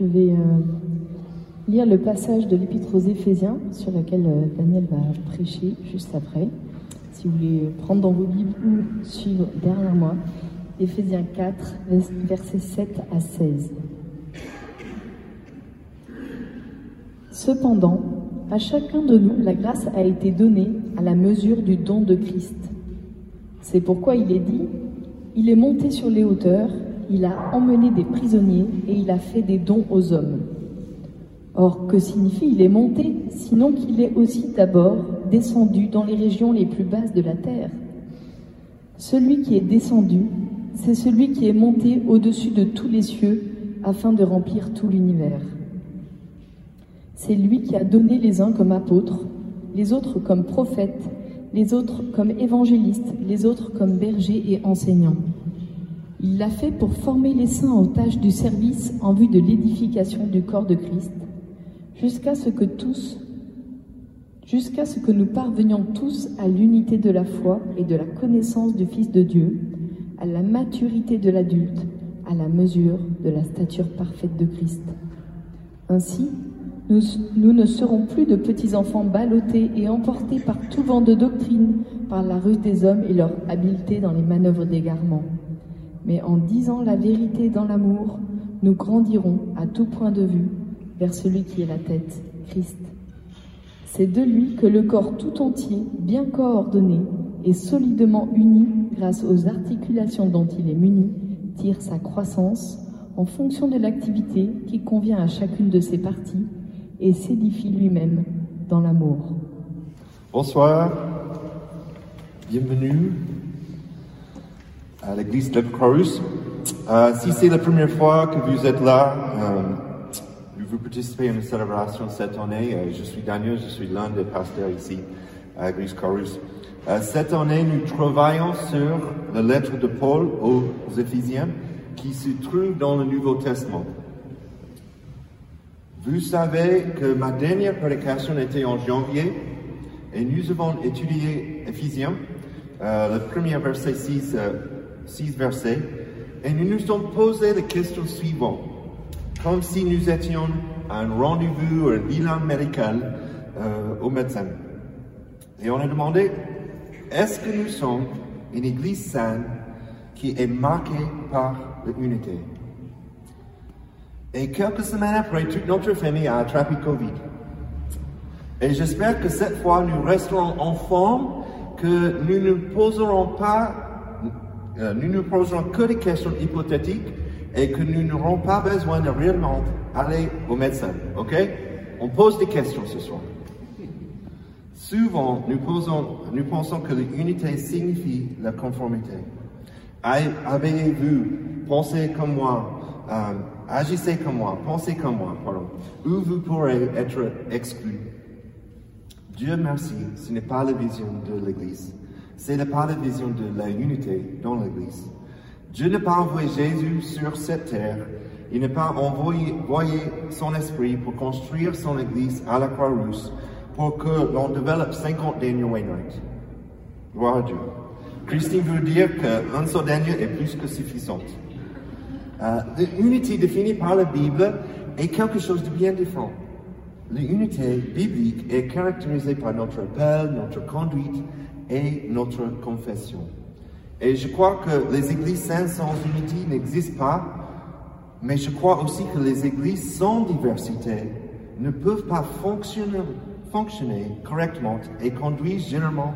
Je vais euh, lire le passage de l'Épître aux Éphésiens sur lequel euh, Daniel va prêcher juste après. Si vous voulez prendre dans vos livres ou suivre derrière moi, Éphésiens 4, versets 7 à 16. Cependant, à chacun de nous, la grâce a été donnée à la mesure du don de Christ. C'est pourquoi il est dit, il est monté sur les hauteurs, il a emmené des prisonniers et il a fait des dons aux hommes. Or, que signifie il est monté, sinon qu'il est aussi d'abord descendu dans les régions les plus basses de la terre? Celui qui est descendu, c'est celui qui est monté au-dessus de tous les cieux afin de remplir tout l'univers. C'est lui qui a donné les uns comme apôtres, les autres comme prophètes, les autres comme évangélistes, les autres comme bergers et enseignants. Il l'a fait pour former les saints aux tâches du service en vue de l'édification du corps de Christ, jusqu'à ce que tous, jusqu'à ce que nous parvenions tous à l'unité de la foi et de la connaissance du Fils de Dieu, à la maturité de l'adulte, à la mesure de la stature parfaite de Christ. Ainsi, nous, ne serons plus de petits enfants ballottés et emportés par tout vent de doctrine, par la ruse des hommes et leur habileté dans les manœuvres d'égarement. Mais en disant la vérité dans l'amour, nous grandirons à tout point de vue vers celui qui est la tête, Christ. C'est de lui que le corps tout entier, bien coordonné et solidement uni grâce aux articulations dont il est muni, tire sa croissance en fonction de l'activité qui convient à chacune de ses parties et s'édifie lui-même dans l'amour. Bonsoir, bienvenue à l'église de Croix. Euh, si c'est la première fois que vous êtes là, euh, vous participez à une célébration cette année. Euh, je suis Daniel, je suis l'un des pasteurs ici à l'église Corus. Euh, cette année, nous travaillons sur la lettre de Paul aux Éphésiens qui se trouve dans le Nouveau Testament. Vous savez que ma dernière prédication était en janvier et nous avons étudié Ephésiens, euh, le premier verset 6, euh, versets, et nous nous sommes posé la question suivante, comme si nous étions à un rendez-vous ou un bilan médical euh, au médecin. Et on a demandé, est-ce que nous sommes une église saine qui est marquée par l'unité? Et quelques semaines après, toute notre famille a attrapé Covid. Et j'espère que cette fois, nous resterons en forme, que nous ne poserons pas, nous ne poserons que des questions hypothétiques et que nous n'aurons pas besoin de réellement aller au médecin. OK? On pose des questions ce soir. Souvent, nous, nous pensons que l'unité signifie la conformité. Avez-vous pensé comme moi euh, agissez comme moi, pensez comme moi, pardon, ou vous pourrez être exclu? Dieu merci, ce n'est pas la vision de l'Église. Ce n'est pas la vision de la unité dans l'Église. Dieu n'a pas envoyé Jésus sur cette terre. Il n'a pas envoyé, son esprit pour construire son Église à la Croix-Rousse pour que l'on développe 50 Daniel Wainwright. Gloire à Dieu. Christine veut dire qu'un seul Daniel est plus que suffisant. Euh, l'unité définie par la Bible est quelque chose de bien différent. L'unité biblique est caractérisée par notre appel, notre conduite et notre confession. Et je crois que les églises saines sans unité n'existent pas, mais je crois aussi que les églises sans diversité ne peuvent pas fonctionner, fonctionner correctement et conduisent généralement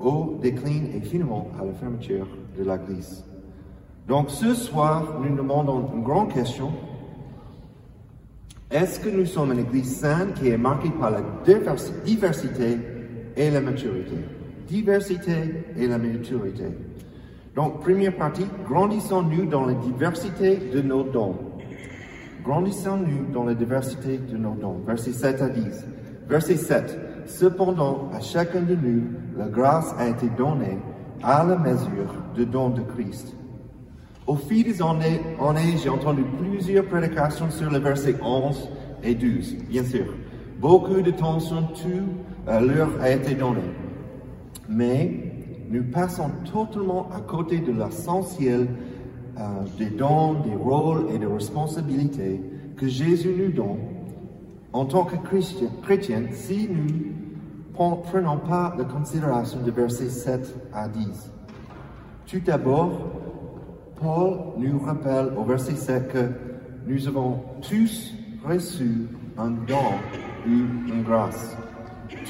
au déclin et finalement à la fermeture de l'Église. Donc ce soir, nous demandons une grande question. Est-ce que nous sommes une Église sainte qui est marquée par la diversité et la maturité? Diversité et la maturité. Donc, première partie, grandissons-nous dans la diversité de nos dons. Grandissons-nous dans la diversité de nos dons. Verset 7 à 10. Verset 7. Cependant, à chacun de nous, la grâce a été donnée à la mesure du don de Christ. Au fil des années, j'ai entendu plusieurs prédications sur les versets 11 et 12, bien sûr. Beaucoup de temps tout euh, leur a été donné. Mais nous passons totalement à côté de l'essentiel euh, des dons, des rôles et des responsabilités que Jésus nous donne en tant que chrétien, chrétien si nous prenons pas la considération de versets 7 à 10. Tout d'abord, Paul nous rappelle au verset 7 que nous avons tous reçu un don ou une grâce.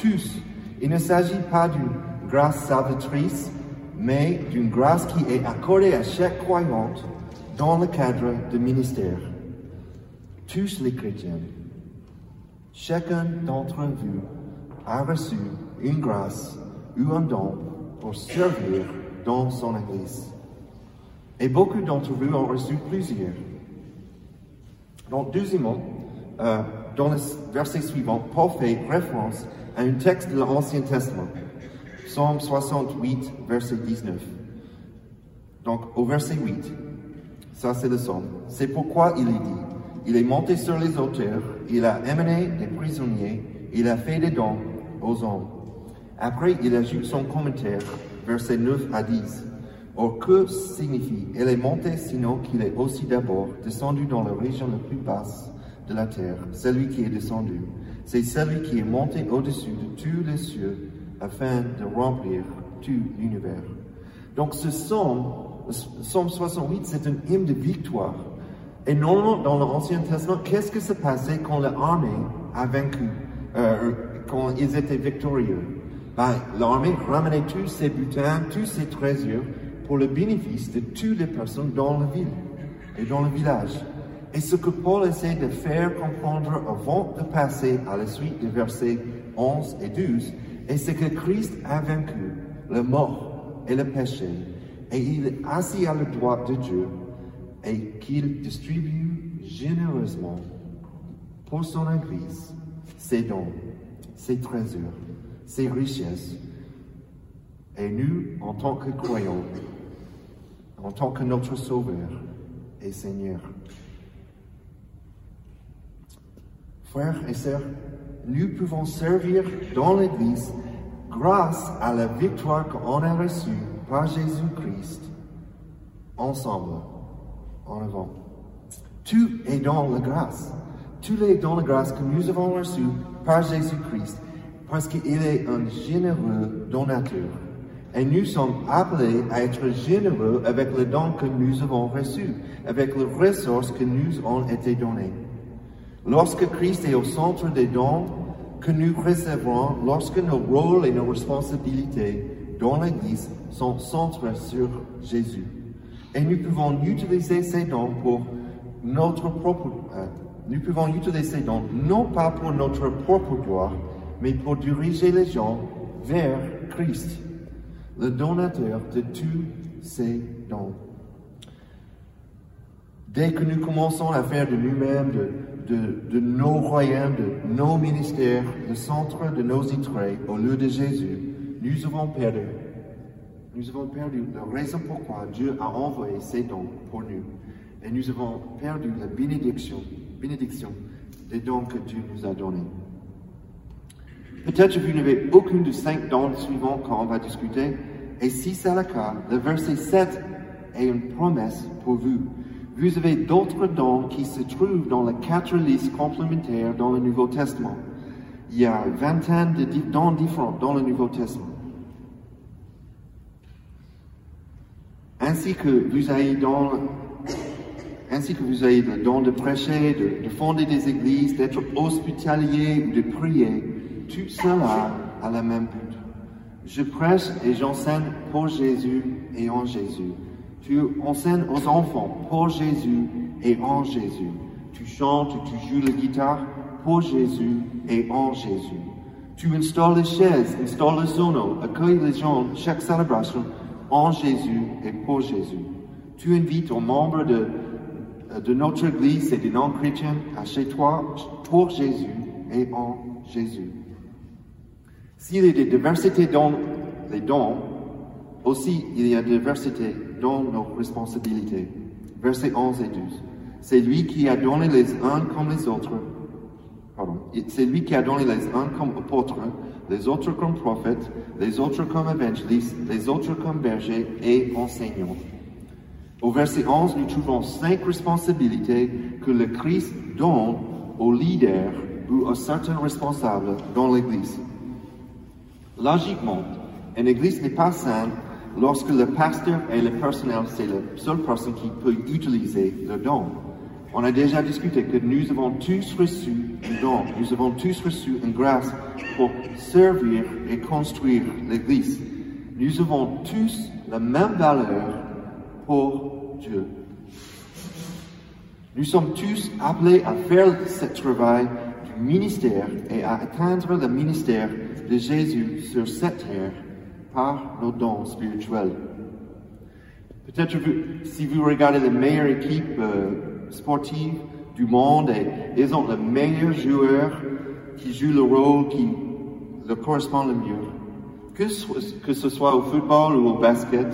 Tous. Il ne s'agit pas d'une grâce salvatrice, mais d'une grâce qui est accordée à chaque croyante dans le cadre du ministère. Tous les chrétiens, chacun d'entre vous a reçu une grâce ou un don pour servir dans son Église. Et beaucoup d'entre vous ont reçu plusieurs. Donc, deuxièmement, euh, dans le verset suivant, Paul fait référence à un texte de l'Ancien Testament, Psaume 68, verset 19. Donc, au verset 8, ça c'est le psaume. C'est pourquoi il est dit, il est monté sur les auteurs, il a amené des prisonniers, il a fait des dons aux hommes. Après, il ajoute son commentaire, verset 9 à 10. Or, que signifie Il est monté sinon qu'il est aussi d'abord descendu dans la région la plus basse de la terre, celui qui est descendu. C'est celui qui est monté au-dessus de tous les cieux afin de remplir tout l'univers. Donc ce psaume, psaume 68, c'est un hymne de victoire. Et normalement, dans l'Ancien Testament, qu'est-ce que se passait quand l'armée a vaincu, euh, quand ils étaient victorieux? Ben, L'armée ramenait tous ses butins, tous ses trésors pour le bénéfice de toutes les personnes dans la ville et dans le village. Et ce que Paul essaie de faire comprendre avant de passer à la suite des versets 11 et 12, c'est que Christ a vaincu le mort et le péché, et il est assis à la droite de Dieu, et qu'il distribue généreusement pour son Église ses dons, ses trésors, ses richesses. Et nous, en tant que croyants, en tant que notre Sauveur et Seigneur, Frères et sœurs, nous pouvons servir dans l'Église grâce à la victoire qu'on a reçue par Jésus-Christ, ensemble, en avant. Tout est dans la grâce. Tout est dans la grâce que nous avons reçue par Jésus-Christ, parce qu'il est un généreux donateur. Et nous sommes appelés à être généreux avec le don que nous avons reçu, avec les ressources que nous ont été données. Lorsque Christ est au centre des dons que nous recevons, lorsque nos rôles et nos responsabilités dans l'Église sont centrés sur Jésus. Et nous pouvons utiliser ces dons pour notre propre, euh, nous pouvons utiliser ces dons non pas pour notre propre gloire, mais pour diriger les gens vers Christ, le donateur de tous ces dons. Dès que nous commençons à faire de nous-mêmes, de, nos royaumes, de nos ministères, le centre de nos intérêts au lieu de Jésus, nous avons perdu. Nous avons perdu la raison pourquoi Dieu a envoyé ses dons pour nous. Et nous avons perdu la bénédiction, bénédiction des dons que Dieu nous a donnés. Peut-être que vous n'avez aucun de cinq dons suivants qu'on va discuter. Et si c'est le cas, le verset 7 est une promesse pour vous. Vous avez d'autres dons qui se trouvent dans les quatre listes complémentaires dans le Nouveau Testament. Il y a vingtaine de dons différents dans le Nouveau Testament. Ainsi que vous avez le don de prêcher, de, de fonder des églises, d'être hospitalier, de prier, tout cela a le même but. Je prêche et j'enseigne pour Jésus et en Jésus. Tu enseignes aux enfants pour Jésus et en Jésus. Tu chantes, tu joues la guitare pour Jésus et en Jésus. Tu installes les chaises, installes les zones, accueilles les gens chaque célébration en Jésus et pour Jésus. Tu invites aux membres de, de notre Église et des non-chrétiens à chez toi pour Jésus et en Jésus. S'il y a des diversités dans les dons, aussi il y a diversité dans nos responsabilités. Versets 11 et 12. C'est lui qui a donné les uns comme les autres. Pardon. C'est lui qui a donné les uns comme apôtres, les autres comme prophètes, les autres comme évangélistes, les autres comme bergers et enseignants. Au verset 11, nous trouvons cinq responsabilités que le Christ donne aux leaders ou aux certains responsables dans l'Église. Logiquement, une Église n'est pas saine lorsque le pasteur et le personnel, c'est la seule personne qui peut utiliser le don. On a déjà discuté que nous avons tous reçu un don, nous avons tous reçu une grâce pour servir et construire l'Église. Nous avons tous la même valeur pour Dieu. Nous sommes tous appelés à faire ce travail du ministère et à atteindre le ministère de Jésus sur cette terre par nos dons spirituels. Peut-être si vous regardez les meilleures équipes euh, sportives du monde, et ils ont les meilleurs joueurs qui jouent le rôle qui leur correspond le mieux. Que, que ce soit au football ou au basket,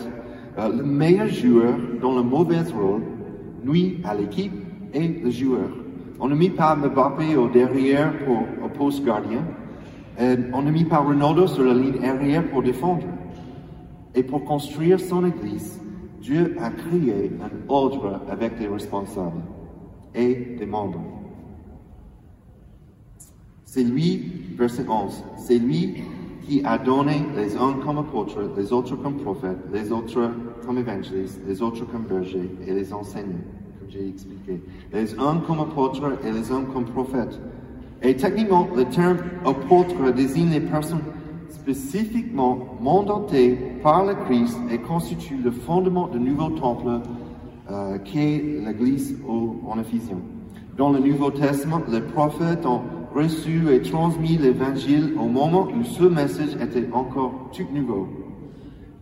euh, le meilleur joueur dans le mauvais rôle nuit à l'équipe et le joueur. On ne mit pas Mbappé au derrière pour au poste gardien. Et on ne mit pas Ronaldo sur la ligne arrière pour défendre. Et pour construire son église, Dieu a créé un ordre avec des responsables et des membres. C'est lui, verset 11, c'est lui qui a donné les uns comme apôtres, les autres comme prophètes, les autres comme évangélistes, les autres comme bergers et les enseignants, comme j'ai expliqué. Les uns comme apôtres et les uns comme prophètes. Et techniquement, le terme apôtre désigne les personnes spécifiquement mandatées par le Christ et constitue le fondement du nouveau temple euh, qu'est l'Église en Éphésiens. Dans le Nouveau Testament, les prophètes ont reçu et transmis l'Évangile au moment où ce message était encore tout nouveau.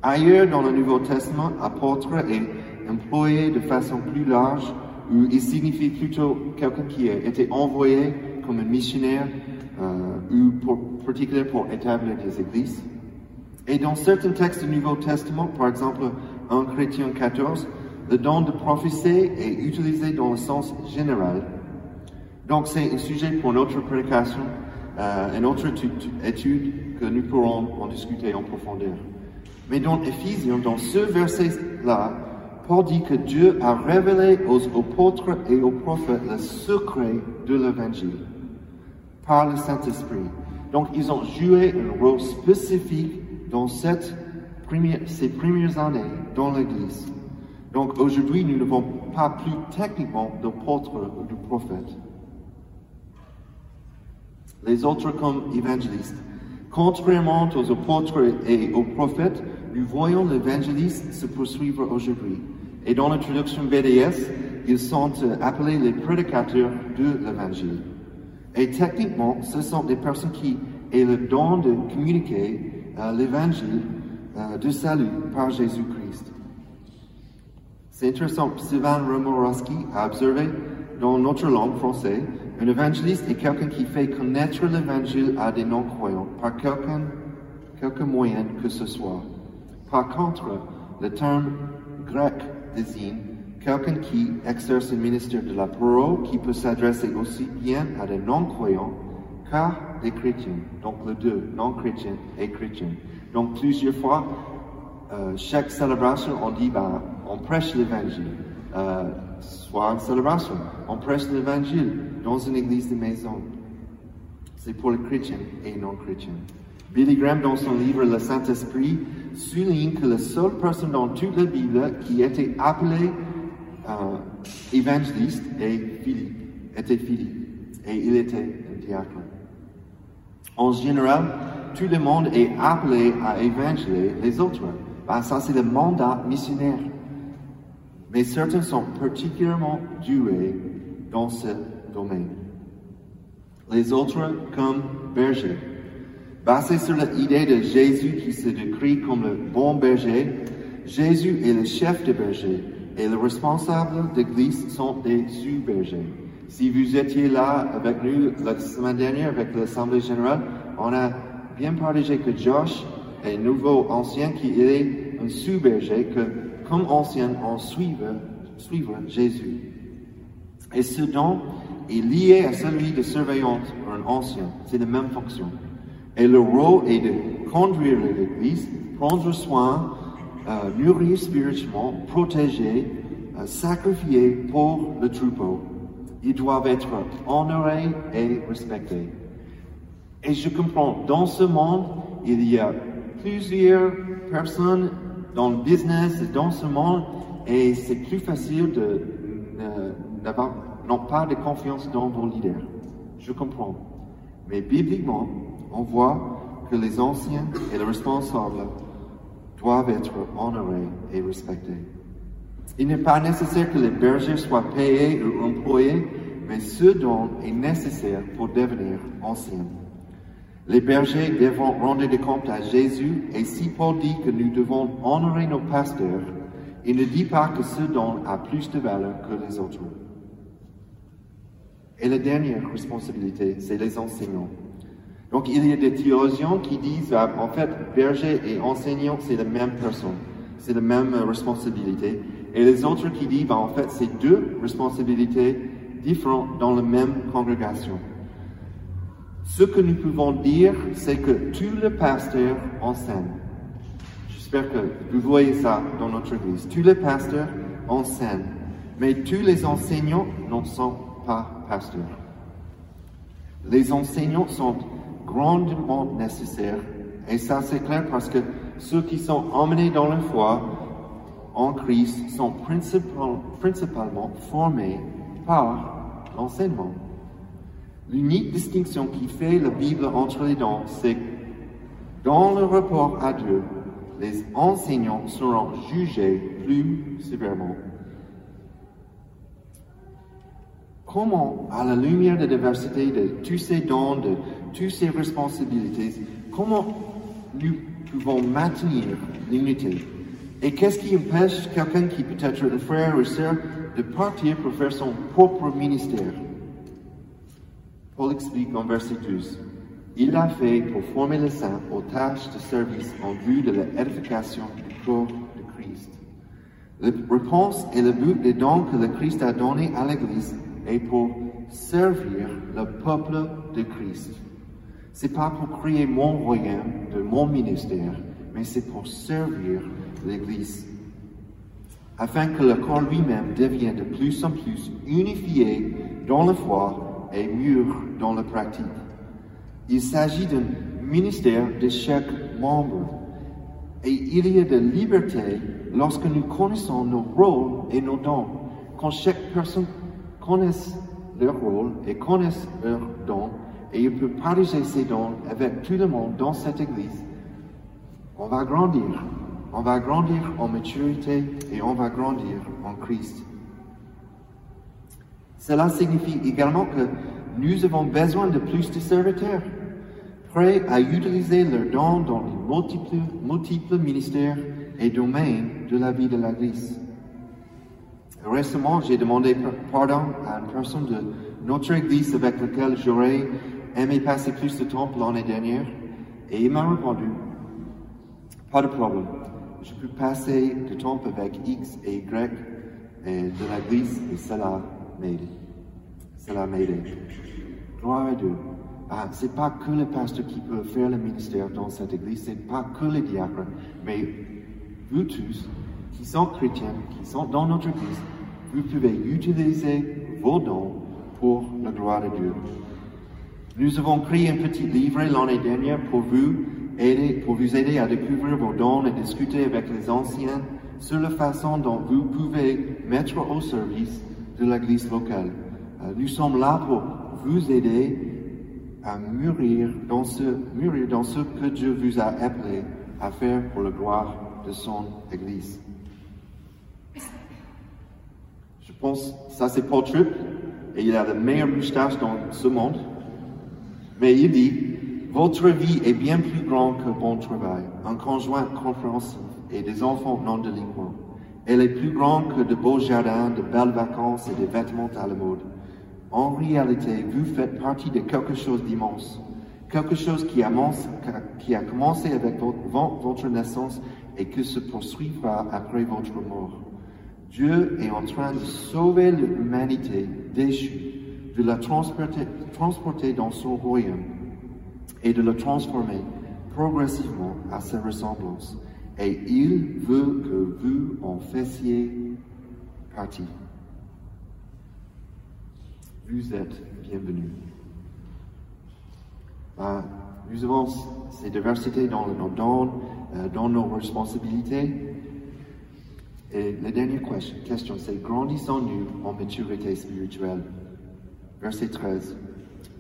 Ailleurs dans le Nouveau Testament, apôtre est employé de façon plus large, où il signifie plutôt quelqu'un qui a été envoyé comme un missionnaire euh, ou pour, particulier pour établir des églises. Et dans certains textes du Nouveau Testament, par exemple 1 Chrétien 14, le don de prophétie est utilisé dans le sens général donc c'est un sujet pour notre prédication, euh, une autre étude que nous pourrons en discuter en profondeur. Mais dans Éphésiens, dans ce verset-là, Paul dit que Dieu a révélé aux apôtres et aux prophètes le secret de l'Évangile par le Saint-Esprit. Donc ils ont joué un rôle spécifique dans ces premières années dans l'Église. Donc aujourd'hui, nous n'avons pas plus techniquement d'apôtres ou de prophètes les autres comme évangélistes. Contrairement aux apôtres et aux prophètes, nous voyons l'évangéliste se poursuivre aujourd'hui. Et dans la traduction BDS, ils sont appelés les prédicateurs de l'évangile. Et techniquement, ce sont des personnes qui ont le don de communiquer euh, l'évangile euh, de salut par Jésus-Christ. C'est intéressant, Sylvain Romorowski a observé dans notre langue française un évangéliste est quelqu'un qui fait connaître l'évangile à des non-croyants par quelqu'un, quelque moyen que ce soit. Par contre, le terme grec désigne quelqu'un qui exerce le ministère de la parole qui peut s'adresser aussi bien à des non-croyants qu'à des chrétiens. Donc les deux, non-chrétiens et chrétiens. Donc plusieurs fois, euh, chaque célébration, on dit, bah, on prêche l'évangile. Euh, soit une célébration, on prêche l'évangile dans une église de maison. C'est pour les chrétiens et non chrétiens. Billy Graham, dans son livre Le Saint-Esprit, souligne que la seule personne dans toute la Bible qui était appelée évangéliste est Philippe, était Philippe, et il était un diacre. En général, tout le monde est appelé à évangéliser les autres. Ben, ça, c'est le mandat missionnaire. Mais certains sont particulièrement doués dans ce domaine. Les autres comme bergers. Basé sur l'idée de Jésus qui se décrit comme le bon berger, Jésus est le chef de berger et les responsables d'église sont des sous-bergers. Si vous étiez là avec nous la semaine dernière avec l'Assemblée générale, on a bien partagé que Josh est nouveau ancien qui est un sous-berger que comme ancien en suivre, suivre Jésus. Et ce don est lié à celui de surveillante pour un ancien. C'est la même fonction. Et le rôle est de conduire l'Église, prendre soin, euh, spirituellement, protéger euh, sacrifiés pour le troupeau. Ils doivent être honorés et respectés. Et je comprends, dans ce monde, il y a plusieurs personnes dans le business dans ce monde, et c'est plus facile de n'avoir non pas de confiance dans vos leaders. Je comprends. Mais bibliquement, on voit que les anciens et les responsables doivent être honorés et respectés. Il n'est pas nécessaire que les bergers soient payés ou employés, mais ce don est nécessaire pour devenir anciens. Les bergers devront rendre des comptes à Jésus, et si Paul dit que nous devons honorer nos pasteurs, il ne dit pas que ce don a plus de valeur que les autres. Et la dernière responsabilité, c'est les enseignants. Donc il y a des théologiens qui disent, ah, en fait, berger et enseignant, c'est la même personne, c'est la même responsabilité. Et les autres qui disent, bah, en fait, c'est deux responsabilités différentes dans la même congrégation. Ce que nous pouvons dire, c'est que tous les pasteurs enseignent. J'espère que vous voyez ça dans notre église. Tous les pasteurs enseignent, mais tous les enseignants n'en sont pas pasteurs. Les enseignants sont grandement nécessaires, et ça c'est clair parce que ceux qui sont emmenés dans la foi en Christ sont principalement formés par l'enseignement. L'unique distinction qui fait la Bible entre les dons, c'est dans le rapport à Dieu, les enseignants seront jugés plus sévèrement. Comment, à la lumière de la diversité de tous ces dons, de toutes ces responsabilités, comment nous pouvons maintenir l'unité? Et qu'est-ce qui empêche quelqu'un qui peut être un frère ou sœur de partir pour faire son propre ministère? Paul explique en verset 12. Il l'a fait pour former les saints aux tâches de service en vue de l'édification du corps de Christ. La réponse et le but des dons que le Christ a donnés à l'Église est pour servir le peuple de Christ. C'est pas pour créer mon royaume de mon ministère, mais c'est pour servir l'Église, afin que le corps lui-même devienne de plus en plus unifié dans la foi et mûr dans la pratique. Il s'agit d'un ministère de chaque membre. Et il y a de liberté lorsque nous connaissons nos rôles et nos dons. Quand chaque personne connaisse leur rôle et connaisse leurs dons, et il peut partager ses dons avec tout le monde dans cette église, on va grandir. On va grandir en maturité et on va grandir en Christ. Cela signifie également que nous avons besoin de plus de serviteurs, prêts à utiliser leurs dons dans les multiples, ministères et domaines de la vie de l'Église. Récemment, j'ai demandé pardon à une personne de notre Église avec laquelle j'aurais aimé passer plus de temps l'année dernière, et il m'a répondu, pas de problème, je peux passer du temps avec X et Y de l'Église et cela m'aide. Cela. Gloire à Dieu. Ah, c'est pas que le pasteur qui peut faire le ministère dans cette église, c'est pas que les diacres, mais vous tous qui sont chrétiens, qui sont dans notre église, vous pouvez utiliser vos dons pour la gloire de Dieu. Nous avons créé un petit livre l'année dernière pour vous aider, à découvrir vos dons et discuter avec les anciens sur la façon dont vous pouvez mettre au service de l'église locale. Euh, nous sommes là pour vous aider à mûrir dans ce, mûrir dans ce que Dieu vous a appelé à faire pour la gloire de son Église. Je pense, ça c'est Paul Tripp, et il a la meilleure moustache dans ce monde. Mais il dit, votre vie est bien plus grande que bon travail, un conjoint compréhensif et des enfants non délinquants. Elle est plus grande que de beaux jardins, de belles vacances et des vêtements à la mode. En réalité, vous faites partie de quelque chose d'immense, quelque chose qui a, commencé avec votre, votre naissance et qui se poursuivra après votre mort. Dieu est en train de sauver l'humanité déchue, de la transporter, transporter dans son royaume et de la transformer progressivement à sa ressemblance et il veut que vous en fassiez partie. Vous êtes bienvenus. Euh, nous avons ces diversités dans nos dons, euh, dans nos responsabilités. Et la dernière question, c'est grandissons-nous en maturité spirituelle? Verset 13.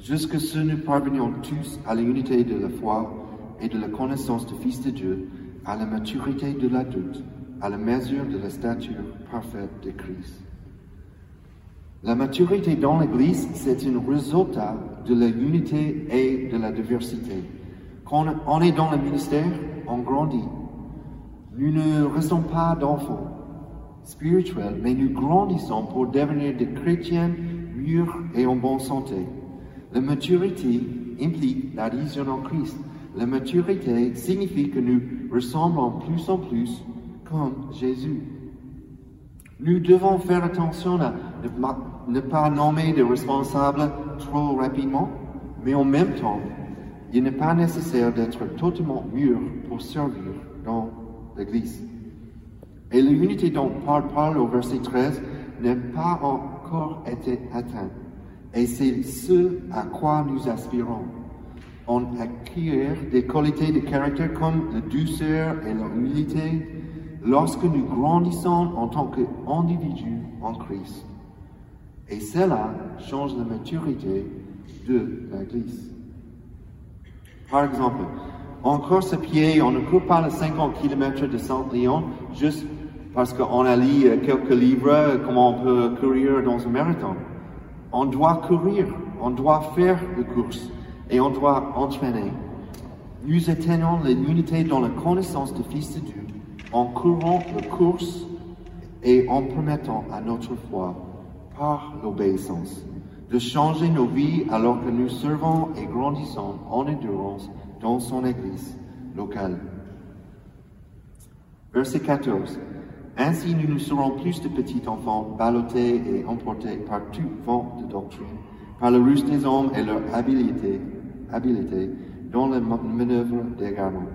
Jusque ce nous parvenions tous à l'unité de la foi et de la connaissance du Fils de Dieu, à la maturité de l'adulte, à la mesure de la stature parfaite de Christ. La maturité dans l'Église, c'est un résultat de la unité et de la diversité. Quand on est dans le ministère, on grandit. Nous ne restons pas d'enfants spirituels, mais nous grandissons pour devenir des chrétiens mûrs et en bonne santé. La maturité implique l'adhésion en Christ. La maturité signifie que nous ressemblons plus en plus comme Jésus. Nous devons faire attention à ne pas nommer des responsables trop rapidement, mais en même temps, il n'est pas nécessaire d'être totalement mûr pour servir dans l'Église. Et l'unité dont Paul parle au verset 13 n'a pas encore été atteinte. Et c'est ce à quoi nous aspirons. On acquiert des qualités de caractère comme la douceur et l'humilité lorsque nous grandissons en tant qu'individus en Christ. Et cela change la maturité de l'Église. Par exemple, en course à pied, on ne court pas les 50 km de Saint-Lyon juste parce qu'on a lu quelques livres comment on peut courir dans un marathon. On doit courir, on doit faire les courses et on doit entraîner. Nous atteignons l'unité dans la connaissance du Fils de Dieu en courant la course et en permettant à notre foi, par l'obéissance, de changer nos vies alors que nous servons et grandissons en endurance dans son Église locale. Verset 14. Ainsi nous ne serons plus de petits enfants ballottés et emportés par tout vent de doctrine, par le ruse des hommes et leur habileté, habileté dans les manœuvres d'égarement.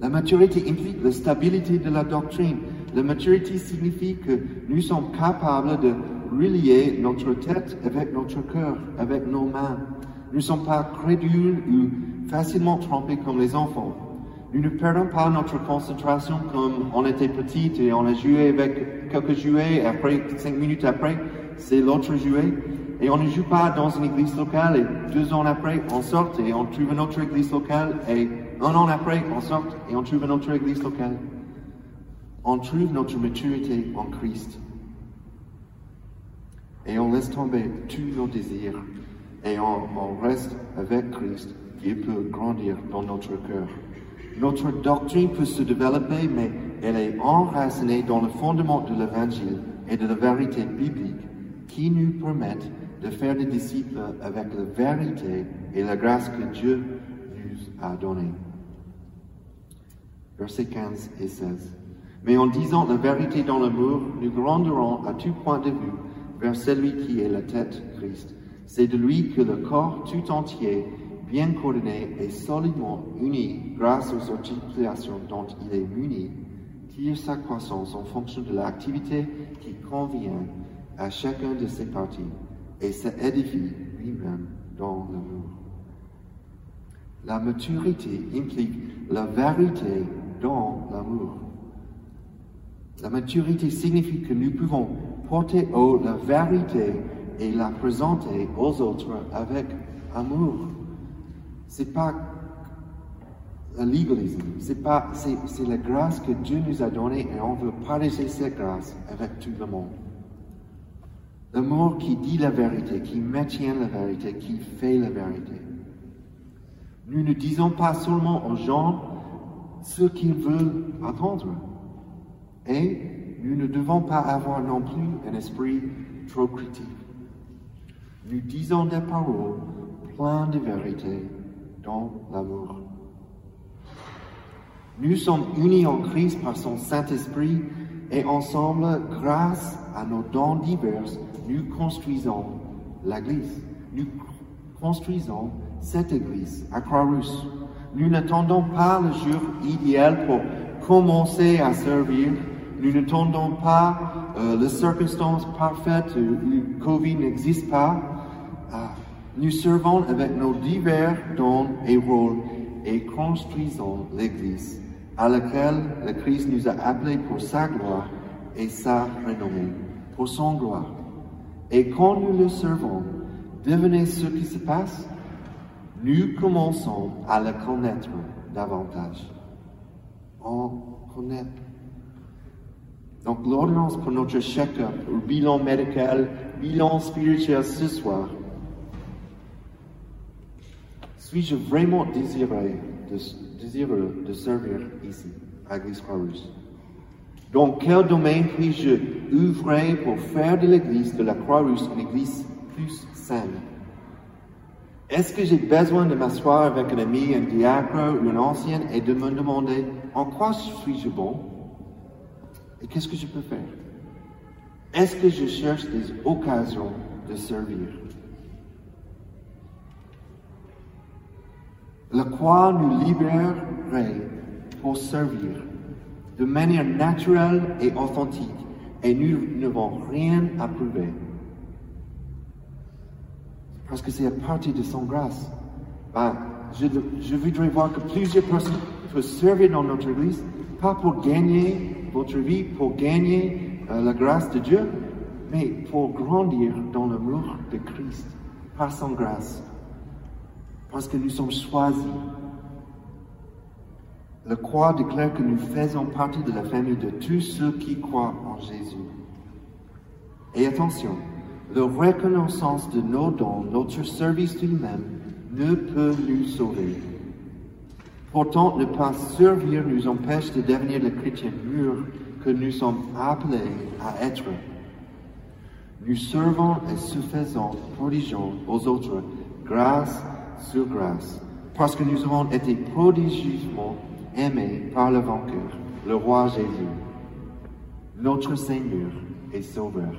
La maturité implique la stabilité de la doctrine. La maturité signifie que nous sommes capables de relier notre tête avec notre cœur, avec nos mains. Nous ne sommes pas crédules ou facilement trompés comme les enfants. Nous ne perdons pas notre concentration comme on était petit et on a joué avec quelques jouets et après, cinq minutes après, c'est l'autre jouet. Et on ne joue pas dans une église locale et deux ans après, on sort et on trouve une autre église locale et un an après, on sort et on trouve une autre église locale. On trouve notre maturité en Christ. Et on laisse tomber tous nos désirs et on, on reste avec Christ. Il peut grandir dans notre cœur. Notre doctrine peut se développer, mais elle est enracinée dans le fondement de l'évangile et de la vérité biblique qui nous permettent de faire des disciples avec la vérité et la grâce que Dieu nous a donnée. Versets 15 et 16. Mais en disant la vérité dans l'amour, nous grandirons à tout point de vue vers celui qui est la tête, Christ. C'est de lui que le corps tout entier bien coordonné et solidement uni grâce aux articulations dont il est muni, tire sa croissance en fonction de l'activité qui convient à chacun de ses parties et s'édifie lui-même dans l'amour. La maturité implique la vérité dans l'amour. La maturité signifie que nous pouvons porter haut la vérité et la présenter aux autres avec amour c'est pas un légalisme, c'est pas, c'est la grâce que Dieu nous a donnée et on veut partager cette grâce avec tout le monde. L'amour qui dit la vérité, qui maintient la vérité, qui fait la vérité. Nous ne disons pas seulement aux gens ce qu'ils veulent entendre. Et nous ne devons pas avoir non plus un esprit trop critique. Nous disons des paroles pleines de vérité l'amour. Nous sommes unis en Christ par son Saint-Esprit et ensemble, grâce à nos dons divers, nous construisons l'Église. Nous construisons cette Église à Croix-Rousse. Nous n'attendons pas le jour idéal pour commencer à servir, Nous n'attendons pas euh, les circonstances parfaites où où Covid n'existe pas. Ah, nous servons avec nos divers dons et rôles et construisons l'Église à laquelle le Christ nous a appelés pour sa gloire et sa renommée, pour son gloire. Et quand nous le servons, devenez ce qui se passe, nous commençons à le connaître davantage. On connaît. Donc l'ordonnance pour notre check-up, ou bilan médical, bilan spirituel ce soir. Suis-je vraiment désiré de, désireux de servir ici, à l'Église Croix-Rouge? Dans quel domaine puis-je œuvrer pour faire de l'Église de la Croix-Rouge une Église plus saine? Est-ce que j'ai besoin de m'asseoir avec un ami, un diacre ou une ancienne et de me demander en quoi suis-je bon et qu'est-ce que je peux faire? Est-ce que je cherche des occasions de servir? La croix nous libérerait pour servir de manière naturelle et authentique et nous n'avons rien à prouver. Parce que c'est à partir de son grâce. Ben, je, voudrais voir que plusieurs personnes peuvent servir dans notre Église, pas pour gagner votre vie, pour gagner euh, la grâce de Dieu, mais pour grandir dans l'amour de Christ, par son grâce. Parce que nous sommes choisis. La croix déclare que nous faisons partie de la famille de tous ceux qui croient en Jésus. Et attention, la reconnaissance de nos dons, notre service lui-même, ne peut nous sauver. Pourtant, ne pas servir nous empêche de devenir le chrétien mûr que nous sommes appelés à être. Nous servons et suffisons, prodigeons aux autres grâce sur grâce, parce que nous avons été prodigieusement aimés par le vainqueur, le roi Jésus, notre Seigneur et Sauveur.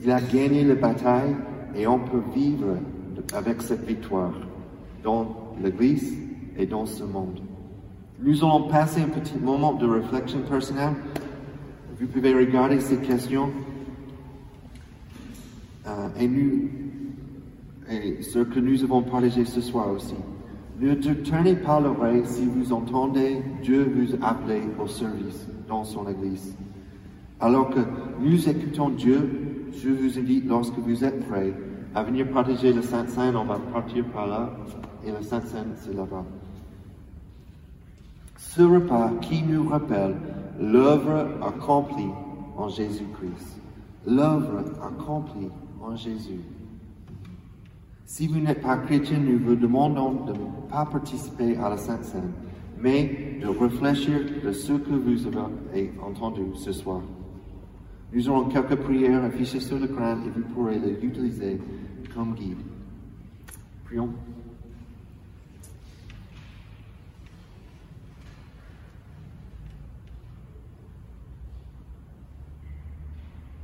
Il a gagné la bataille et on peut vivre avec cette victoire dans l'Église et dans ce monde. Nous allons passer un petit moment de réflexion personnelle. Vous pouvez regarder ces questions euh, et nous et ce que nous avons partagé ce soir aussi. Ne tournez pas l'oreille si vous entendez Dieu vous appeler au service dans son Église. Alors que nous écoutons Dieu, je vous invite, lorsque vous êtes prêts, à venir partager le Saint-Saint. On va partir par là et le Saint-Saint, c'est là-bas. Ce repas qui nous rappelle l'œuvre accomplie en Jésus-Christ. L'œuvre accomplie en Jésus. Si vous n'êtes pas chrétien, nous vous demandons de ne pas participer à la Sainte Seine, mais de réfléchir de ce que vous avez entendu ce soir. Nous aurons quelques prières affichées sur le crâne et vous pourrez les utiliser comme guide. Prions.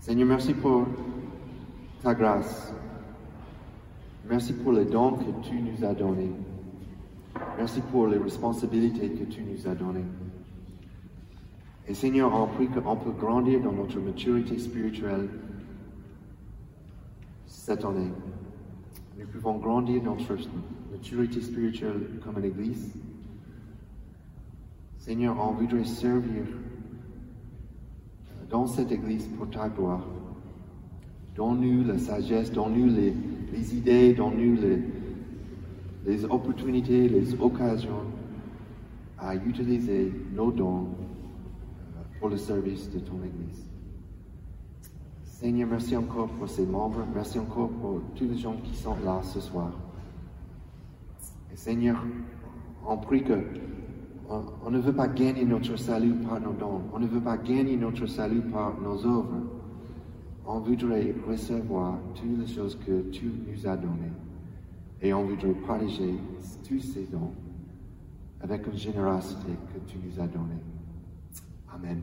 Seigneur, merci pour ta grâce. Merci pour les dons que tu nous as donnés. Merci pour les responsabilités que tu nous as données. Et Seigneur, on prie qu'on peut grandir dans notre maturité spirituelle cette année. Nous pouvons grandir dans notre maturité spirituelle comme une église. Seigneur, on voudrait servir dans cette église pour ta gloire. Donne-nous la sagesse, donne-nous les, les idées, donne-nous les, les opportunités, les occasions à utiliser nos dons euh, pour le service de ton Église. Seigneur, merci encore pour ces membres, merci encore pour tous les gens qui sont là ce soir. Seigneur, on prie que on, on ne veut pas gagner notre salut par nos dons, on ne veut pas gagner notre salut par nos œuvres. On voudrait recevoir toutes les choses que tu nous as données et on voudrait partager tous ces dons avec une générosité que tu nous as donnée. Amen.